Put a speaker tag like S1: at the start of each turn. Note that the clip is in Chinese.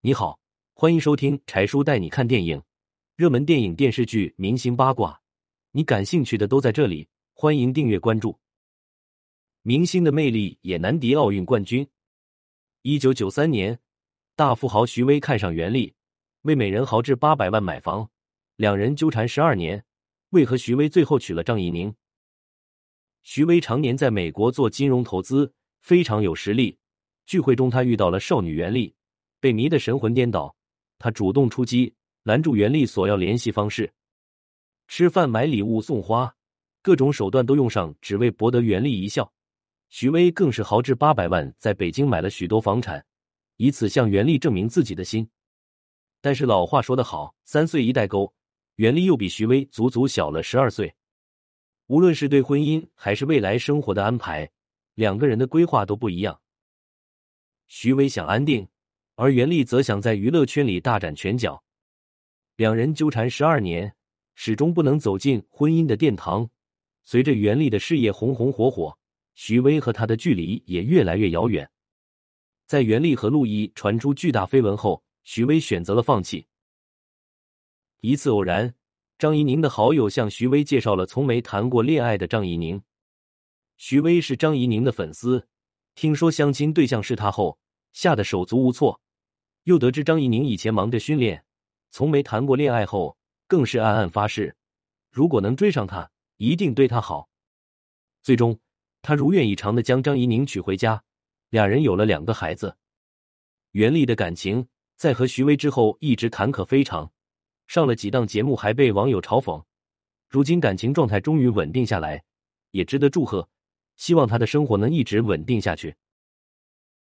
S1: 你好，欢迎收听柴叔带你看电影，热门电影、电视剧、明星八卦，你感兴趣的都在这里。欢迎订阅关注。明星的魅力也难敌奥运冠军。一九九三年，大富豪徐威看上袁立，为美人豪掷八百万买房，两人纠缠十二年。为何徐威最后娶了张怡宁？徐威常年在美国做金融投资，非常有实力。聚会中，他遇到了少女袁立。被迷得神魂颠倒，他主动出击，拦住袁立索要联系方式，吃饭、买礼物、送花，各种手段都用上，只为博得袁立一笑。徐威更是豪掷八百万，在北京买了许多房产，以此向袁立证明自己的心。但是老话说得好，三岁一代沟，袁立又比徐威足足小了十二岁。无论是对婚姻还是未来生活的安排，两个人的规划都不一样。徐威想安定。而袁立则想在娱乐圈里大展拳脚，两人纠缠十二年，始终不能走进婚姻的殿堂。随着袁立的事业红红火火，徐威和他的距离也越来越遥远。在袁立和陆毅传出巨大绯闻后，徐威选择了放弃。一次偶然，张怡宁的好友向徐威介绍了从没谈过恋爱的张怡宁。徐威是张怡宁的粉丝，听说相亲对象是他后，吓得手足无措。又得知张怡宁以前忙着训练，从没谈过恋爱，后更是暗暗发誓，如果能追上她，一定对她好。最终，他如愿以偿的将张怡宁娶回家，两人有了两个孩子。袁立的感情在和徐威之后一直坎坷非常，上了几档节目还被网友嘲讽。如今感情状态终于稳定下来，也值得祝贺。希望他的生活能一直稳定下去。